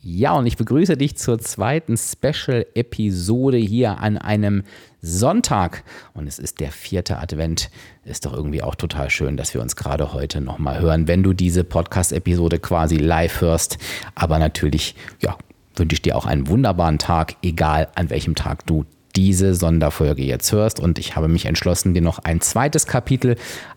Ja, und ich begrüße dich zur zweiten Special-Episode hier an einem Sonntag. Und es ist der vierte Advent. Ist doch irgendwie auch total schön, dass wir uns gerade heute nochmal hören, wenn du diese Podcast-Episode quasi live hörst. Aber natürlich, ja, wünsche ich dir auch einen wunderbaren Tag, egal an welchem Tag du diese Sonderfolge jetzt hörst. Und ich habe mich entschlossen, dir noch ein zweites Kapitel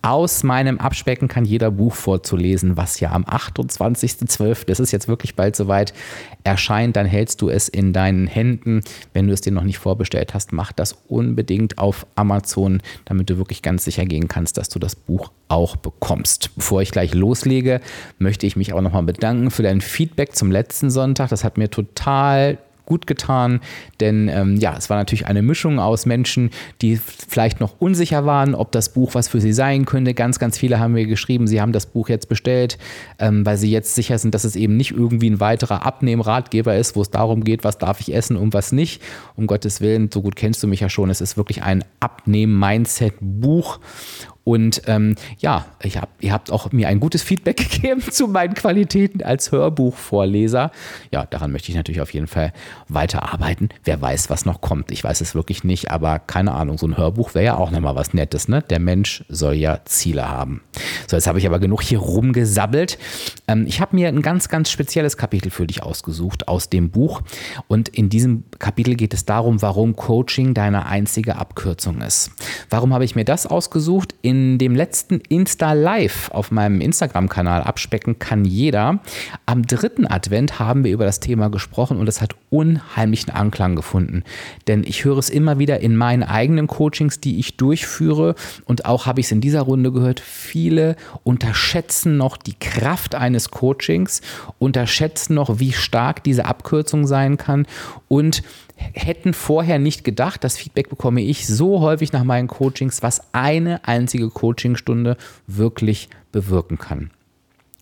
aus meinem Abspecken kann jeder Buch vorzulesen, was ja am 28.12., das ist jetzt wirklich bald soweit, erscheint. Dann hältst du es in deinen Händen. Wenn du es dir noch nicht vorbestellt hast, mach das unbedingt auf Amazon, damit du wirklich ganz sicher gehen kannst, dass du das Buch auch bekommst. Bevor ich gleich loslege, möchte ich mich auch nochmal bedanken für dein Feedback zum letzten Sonntag. Das hat mir total gut getan, denn ähm, ja, es war natürlich eine Mischung aus Menschen, die vielleicht noch unsicher waren, ob das Buch was für sie sein könnte. Ganz, ganz viele haben mir geschrieben, sie haben das Buch jetzt bestellt, ähm, weil sie jetzt sicher sind, dass es eben nicht irgendwie ein weiterer Abnehmratgeber ist, wo es darum geht, was darf ich essen und was nicht. Um Gottes Willen, so gut kennst du mich ja schon, es ist wirklich ein Abnehmen-Mindset-Buch und ähm, ja, hab, ihr habt auch mir ein gutes Feedback gegeben zu meinen Qualitäten als Hörbuchvorleser. Ja, daran möchte ich natürlich auf jeden Fall weiterarbeiten. Wer weiß, was noch kommt. Ich weiß es wirklich nicht, aber keine Ahnung, so ein Hörbuch wäre ja auch nochmal was Nettes. Ne? Der Mensch soll ja Ziele haben. So, jetzt habe ich aber genug hier rumgesabbelt. Ähm, ich habe mir ein ganz, ganz spezielles Kapitel für dich ausgesucht aus dem Buch. Und in diesem Kapitel geht es darum, warum Coaching deine einzige Abkürzung ist. Warum habe ich mir das ausgesucht? In in dem letzten Insta Live auf meinem Instagram-Kanal abspecken kann jeder. Am dritten Advent haben wir über das Thema gesprochen und es hat unheimlichen Anklang gefunden. Denn ich höre es immer wieder in meinen eigenen Coachings, die ich durchführe und auch habe ich es in dieser Runde gehört. Viele unterschätzen noch die Kraft eines Coachings, unterschätzen noch, wie stark diese Abkürzung sein kann und hätten vorher nicht gedacht, das Feedback bekomme ich so häufig nach meinen Coachings, was eine einzige Coachingstunde wirklich bewirken kann.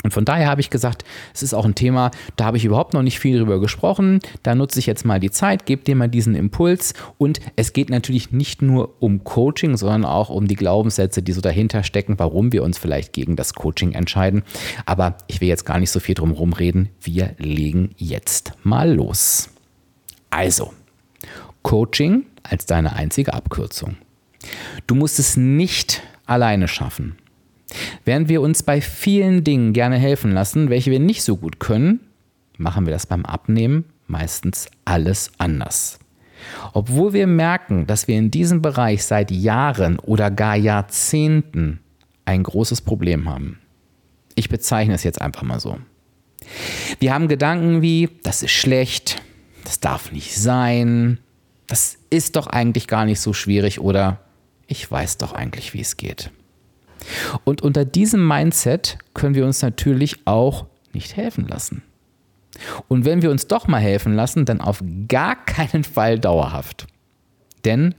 Und von daher habe ich gesagt, es ist auch ein Thema, da habe ich überhaupt noch nicht viel drüber gesprochen. Da nutze ich jetzt mal die Zeit, gebe dir mal diesen Impuls. Und es geht natürlich nicht nur um Coaching, sondern auch um die Glaubenssätze, die so dahinter stecken, warum wir uns vielleicht gegen das Coaching entscheiden. Aber ich will jetzt gar nicht so viel drum reden. Wir legen jetzt mal los. Also, Coaching als deine einzige Abkürzung. Du musst es nicht alleine schaffen. Während wir uns bei vielen Dingen gerne helfen lassen, welche wir nicht so gut können, machen wir das beim Abnehmen meistens alles anders. Obwohl wir merken, dass wir in diesem Bereich seit Jahren oder gar Jahrzehnten ein großes Problem haben. Ich bezeichne es jetzt einfach mal so. Wir haben Gedanken wie, das ist schlecht, das darf nicht sein, das ist doch eigentlich gar nicht so schwierig oder ich weiß doch eigentlich, wie es geht. Und unter diesem Mindset können wir uns natürlich auch nicht helfen lassen. Und wenn wir uns doch mal helfen lassen, dann auf gar keinen Fall dauerhaft. Denn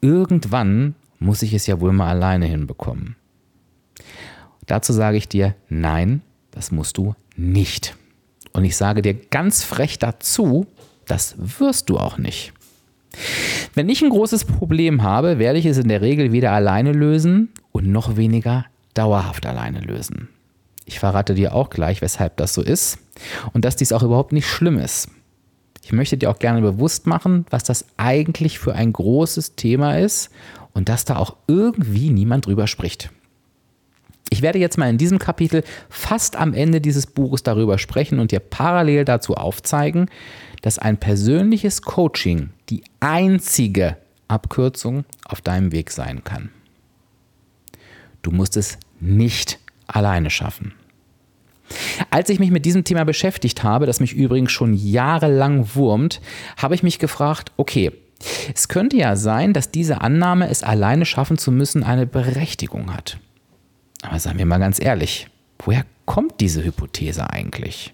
irgendwann muss ich es ja wohl mal alleine hinbekommen. Dazu sage ich dir, nein, das musst du nicht. Und ich sage dir ganz frech dazu, das wirst du auch nicht. Wenn ich ein großes Problem habe, werde ich es in der Regel weder alleine lösen und noch weniger dauerhaft alleine lösen. Ich verrate dir auch gleich, weshalb das so ist und dass dies auch überhaupt nicht schlimm ist. Ich möchte dir auch gerne bewusst machen, was das eigentlich für ein großes Thema ist und dass da auch irgendwie niemand drüber spricht. Ich werde jetzt mal in diesem Kapitel fast am Ende dieses Buches darüber sprechen und dir parallel dazu aufzeigen, dass ein persönliches Coaching die einzige Abkürzung auf deinem Weg sein kann. Du musst es nicht alleine schaffen. Als ich mich mit diesem Thema beschäftigt habe, das mich übrigens schon jahrelang wurmt, habe ich mich gefragt, okay, es könnte ja sein, dass diese Annahme, es alleine schaffen zu müssen, eine Berechtigung hat. Aber seien wir mal ganz ehrlich, woher kommt diese Hypothese eigentlich?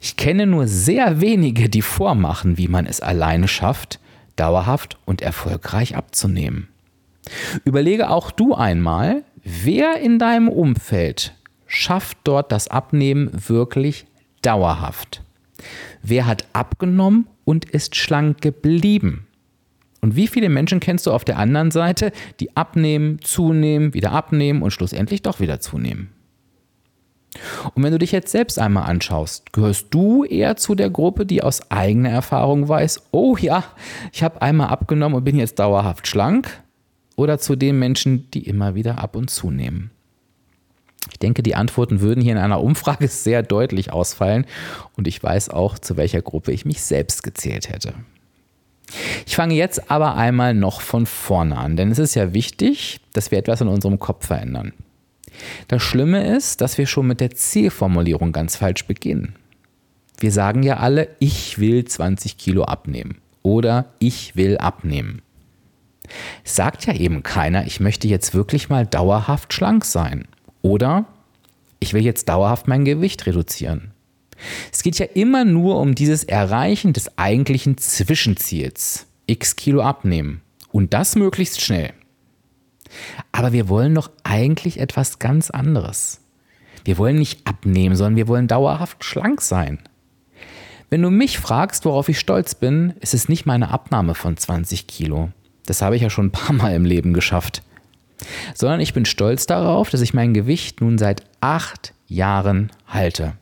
Ich kenne nur sehr wenige, die vormachen, wie man es alleine schafft, dauerhaft und erfolgreich abzunehmen. Überlege auch du einmal, wer in deinem Umfeld schafft dort das Abnehmen wirklich dauerhaft? Wer hat abgenommen und ist schlank geblieben? Und wie viele Menschen kennst du auf der anderen Seite, die abnehmen, zunehmen, wieder abnehmen und schlussendlich doch wieder zunehmen? Und wenn du dich jetzt selbst einmal anschaust, gehörst du eher zu der Gruppe, die aus eigener Erfahrung weiß, oh ja, ich habe einmal abgenommen und bin jetzt dauerhaft schlank? Oder zu den Menschen, die immer wieder ab und zu nehmen? Ich denke, die Antworten würden hier in einer Umfrage sehr deutlich ausfallen und ich weiß auch, zu welcher Gruppe ich mich selbst gezählt hätte. Ich fange jetzt aber einmal noch von vorne an, denn es ist ja wichtig, dass wir etwas in unserem Kopf verändern. Das Schlimme ist, dass wir schon mit der Zielformulierung ganz falsch beginnen. Wir sagen ja alle, ich will 20 Kilo abnehmen oder ich will abnehmen. Sagt ja eben keiner, ich möchte jetzt wirklich mal dauerhaft schlank sein oder ich will jetzt dauerhaft mein Gewicht reduzieren. Es geht ja immer nur um dieses Erreichen des eigentlichen Zwischenziels, x Kilo abnehmen und das möglichst schnell. Aber wir wollen doch eigentlich etwas ganz anderes. Wir wollen nicht abnehmen, sondern wir wollen dauerhaft schlank sein. Wenn du mich fragst, worauf ich stolz bin, ist es nicht meine Abnahme von 20 Kilo. Das habe ich ja schon ein paar Mal im Leben geschafft. Sondern ich bin stolz darauf, dass ich mein Gewicht nun seit acht Jahren halte.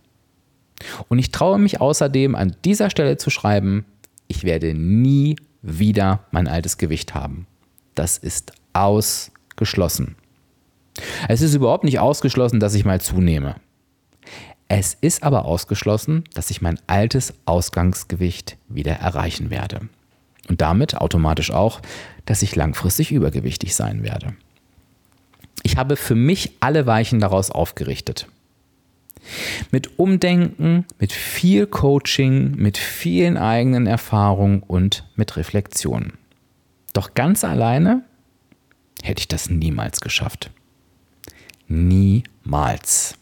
Und ich traue mich außerdem an dieser Stelle zu schreiben, ich werde nie wieder mein altes Gewicht haben. Das ist aus geschlossen. Es ist überhaupt nicht ausgeschlossen, dass ich mal zunehme. Es ist aber ausgeschlossen, dass ich mein altes Ausgangsgewicht wieder erreichen werde. Und damit automatisch auch, dass ich langfristig übergewichtig sein werde. Ich habe für mich alle Weichen daraus aufgerichtet. Mit Umdenken, mit viel Coaching, mit vielen eigenen Erfahrungen und mit Reflexion. Doch ganz alleine hätte ich das niemals geschafft. Niemals.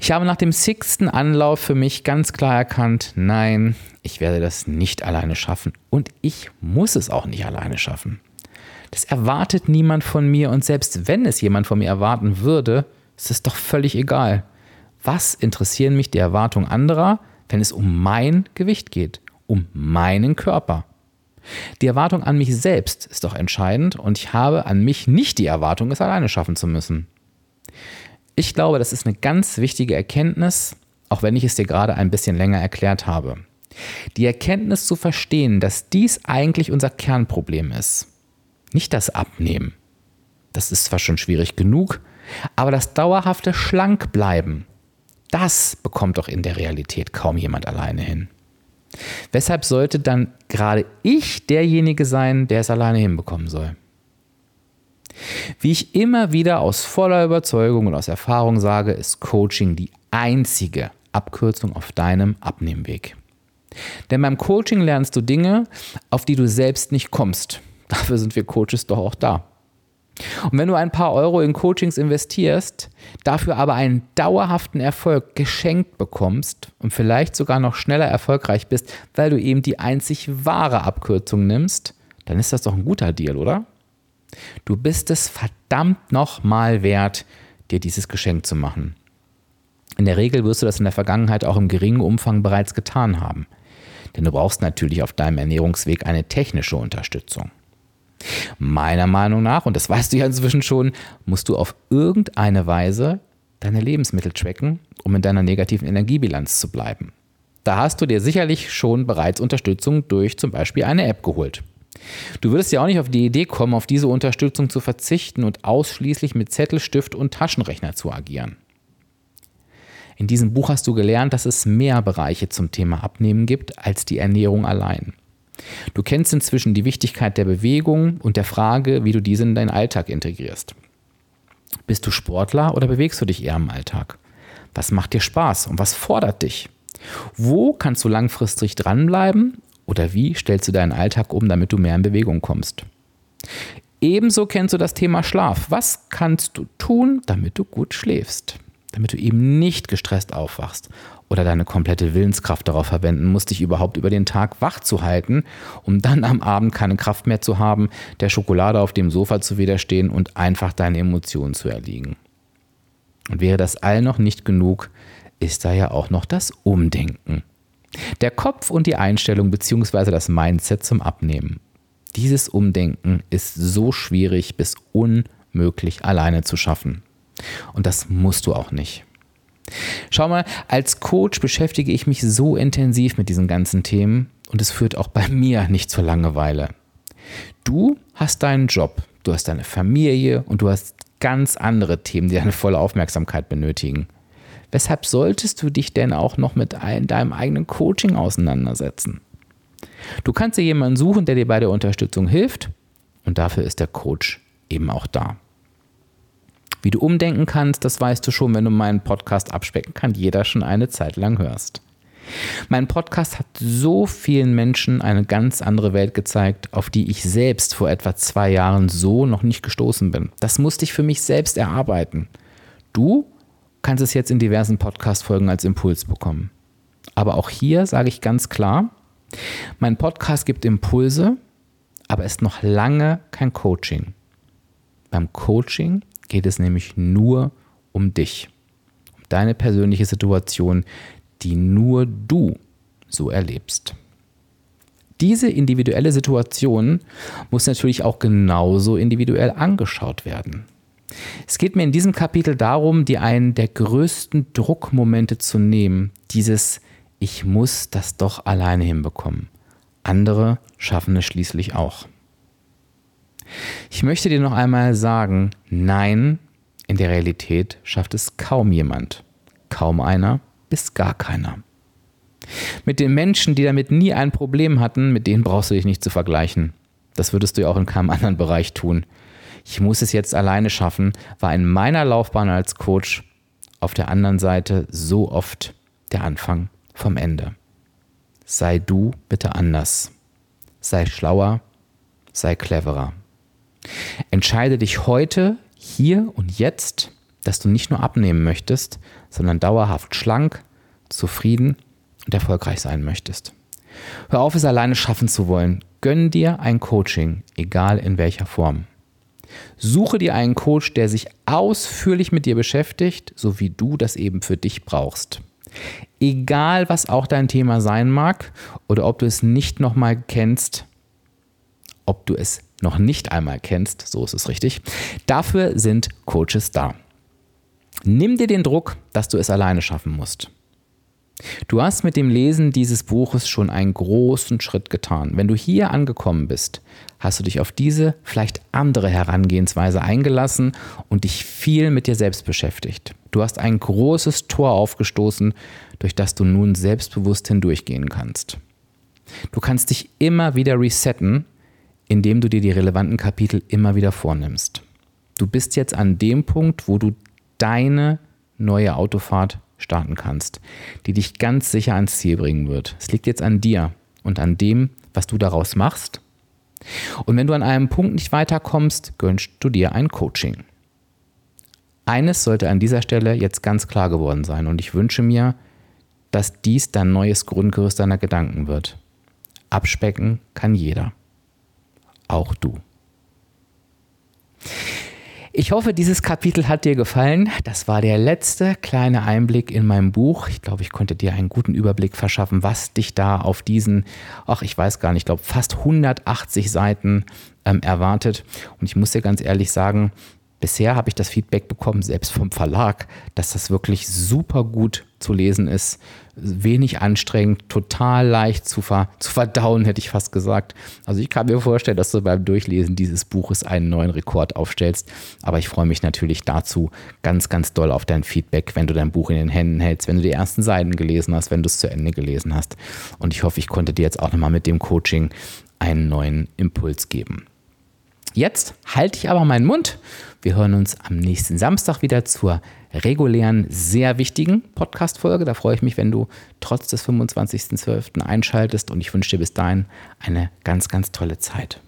Ich habe nach dem sechsten Anlauf für mich ganz klar erkannt, nein, ich werde das nicht alleine schaffen und ich muss es auch nicht alleine schaffen. Das erwartet niemand von mir und selbst wenn es jemand von mir erwarten würde, ist es doch völlig egal. Was interessieren mich die Erwartungen anderer, wenn es um mein Gewicht geht, um meinen Körper? Die Erwartung an mich selbst ist doch entscheidend und ich habe an mich nicht die Erwartung, es alleine schaffen zu müssen. Ich glaube, das ist eine ganz wichtige Erkenntnis, auch wenn ich es dir gerade ein bisschen länger erklärt habe. Die Erkenntnis zu verstehen, dass dies eigentlich unser Kernproblem ist. Nicht das Abnehmen. Das ist zwar schon schwierig genug, aber das dauerhafte Schlankbleiben, das bekommt doch in der Realität kaum jemand alleine hin. Weshalb sollte dann gerade ich derjenige sein, der es alleine hinbekommen soll? Wie ich immer wieder aus voller Überzeugung und aus Erfahrung sage, ist Coaching die einzige Abkürzung auf deinem Abnehmweg. Denn beim Coaching lernst du Dinge, auf die du selbst nicht kommst. Dafür sind wir Coaches doch auch da. Und wenn du ein paar Euro in Coachings investierst, dafür aber einen dauerhaften Erfolg geschenkt bekommst und vielleicht sogar noch schneller erfolgreich bist, weil du eben die einzig wahre Abkürzung nimmst, dann ist das doch ein guter Deal, oder? Du bist es verdammt nochmal wert, dir dieses Geschenk zu machen. In der Regel wirst du das in der Vergangenheit auch im geringen Umfang bereits getan haben. Denn du brauchst natürlich auf deinem Ernährungsweg eine technische Unterstützung. Meiner Meinung nach, und das weißt du ja inzwischen schon, musst du auf irgendeine Weise deine Lebensmittel tracken, um in deiner negativen Energiebilanz zu bleiben. Da hast du dir sicherlich schon bereits Unterstützung durch zum Beispiel eine App geholt. Du würdest ja auch nicht auf die Idee kommen, auf diese Unterstützung zu verzichten und ausschließlich mit Zettel, Stift und Taschenrechner zu agieren. In diesem Buch hast du gelernt, dass es mehr Bereiche zum Thema Abnehmen gibt als die Ernährung allein. Du kennst inzwischen die Wichtigkeit der Bewegung und der Frage, wie du diese in deinen Alltag integrierst. Bist du Sportler oder bewegst du dich eher im Alltag? Was macht dir Spaß und was fordert dich? Wo kannst du langfristig dranbleiben oder wie stellst du deinen Alltag um, damit du mehr in Bewegung kommst? Ebenso kennst du das Thema Schlaf. Was kannst du tun, damit du gut schläfst? Damit du eben nicht gestresst aufwachst oder deine komplette Willenskraft darauf verwenden musst, dich überhaupt über den Tag wach zu halten, um dann am Abend keine Kraft mehr zu haben, der Schokolade auf dem Sofa zu widerstehen und einfach deine Emotionen zu erliegen. Und wäre das all noch nicht genug, ist da ja auch noch das Umdenken. Der Kopf und die Einstellung bzw. das Mindset zum Abnehmen. Dieses Umdenken ist so schwierig bis unmöglich alleine zu schaffen. Und das musst du auch nicht. Schau mal, als Coach beschäftige ich mich so intensiv mit diesen ganzen Themen und es führt auch bei mir nicht zur Langeweile. Du hast deinen Job, du hast deine Familie und du hast ganz andere Themen, die deine volle Aufmerksamkeit benötigen. Weshalb solltest du dich denn auch noch mit deinem eigenen Coaching auseinandersetzen? Du kannst dir jemanden suchen, der dir bei der Unterstützung hilft und dafür ist der Coach eben auch da. Wie du umdenken kannst, das weißt du schon, wenn du meinen Podcast abspecken kann jeder schon eine Zeit lang hörst. Mein Podcast hat so vielen Menschen eine ganz andere Welt gezeigt, auf die ich selbst vor etwa zwei Jahren so noch nicht gestoßen bin. Das musste ich für mich selbst erarbeiten. Du kannst es jetzt in diversen Podcast-Folgen als Impuls bekommen. Aber auch hier sage ich ganz klar, mein Podcast gibt Impulse, aber ist noch lange kein Coaching. Beim Coaching geht es nämlich nur um dich, um deine persönliche Situation, die nur du so erlebst. Diese individuelle Situation muss natürlich auch genauso individuell angeschaut werden. Es geht mir in diesem Kapitel darum, dir einen der größten Druckmomente zu nehmen, dieses Ich muss das doch alleine hinbekommen. Andere schaffen es schließlich auch. Ich möchte dir noch einmal sagen, nein, in der Realität schafft es kaum jemand. Kaum einer bis gar keiner. Mit den Menschen, die damit nie ein Problem hatten, mit denen brauchst du dich nicht zu vergleichen. Das würdest du ja auch in keinem anderen Bereich tun. Ich muss es jetzt alleine schaffen, war in meiner Laufbahn als Coach auf der anderen Seite so oft der Anfang vom Ende. Sei du bitte anders. Sei schlauer, sei cleverer. Entscheide dich heute, hier und jetzt, dass du nicht nur abnehmen möchtest, sondern dauerhaft schlank, zufrieden und erfolgreich sein möchtest. Hör auf, es alleine schaffen zu wollen. Gönn dir ein Coaching, egal in welcher Form. Suche dir einen Coach, der sich ausführlich mit dir beschäftigt, so wie du das eben für dich brauchst. Egal, was auch dein Thema sein mag oder ob du es nicht nochmal kennst, ob du es noch nicht einmal kennst, so ist es richtig. Dafür sind Coaches da. Nimm dir den Druck, dass du es alleine schaffen musst. Du hast mit dem Lesen dieses Buches schon einen großen Schritt getan. Wenn du hier angekommen bist, hast du dich auf diese vielleicht andere Herangehensweise eingelassen und dich viel mit dir selbst beschäftigt. Du hast ein großes Tor aufgestoßen, durch das du nun selbstbewusst hindurchgehen kannst. Du kannst dich immer wieder resetten, indem du dir die relevanten Kapitel immer wieder vornimmst. Du bist jetzt an dem Punkt, wo du deine neue Autofahrt starten kannst, die dich ganz sicher ans Ziel bringen wird. Es liegt jetzt an dir und an dem, was du daraus machst. Und wenn du an einem Punkt nicht weiterkommst, gönnst du dir ein Coaching. Eines sollte an dieser Stelle jetzt ganz klar geworden sein und ich wünsche mir, dass dies dein neues Grundgerüst deiner Gedanken wird. Abspecken kann jeder. Auch du. Ich hoffe, dieses Kapitel hat dir gefallen. Das war der letzte kleine Einblick in mein Buch. Ich glaube, ich konnte dir einen guten Überblick verschaffen, was dich da auf diesen, ach, ich weiß gar nicht, ich glaube, fast 180 Seiten ähm, erwartet. Und ich muss dir ganz ehrlich sagen, bisher habe ich das Feedback bekommen, selbst vom Verlag, dass das wirklich super gut zu lesen ist wenig anstrengend, total leicht zu, ver, zu verdauen, hätte ich fast gesagt. Also ich kann mir vorstellen, dass du beim Durchlesen dieses Buches einen neuen Rekord aufstellst. Aber ich freue mich natürlich dazu ganz, ganz doll auf dein Feedback, wenn du dein Buch in den Händen hältst, wenn du die ersten Seiten gelesen hast, wenn du es zu Ende gelesen hast. Und ich hoffe, ich konnte dir jetzt auch nochmal mit dem Coaching einen neuen Impuls geben. Jetzt halte ich aber meinen Mund. Wir hören uns am nächsten Samstag wieder zur regulären, sehr wichtigen Podcast-Folge. Da freue ich mich, wenn du trotz des 25.12. einschaltest und ich wünsche dir bis dahin eine ganz, ganz tolle Zeit.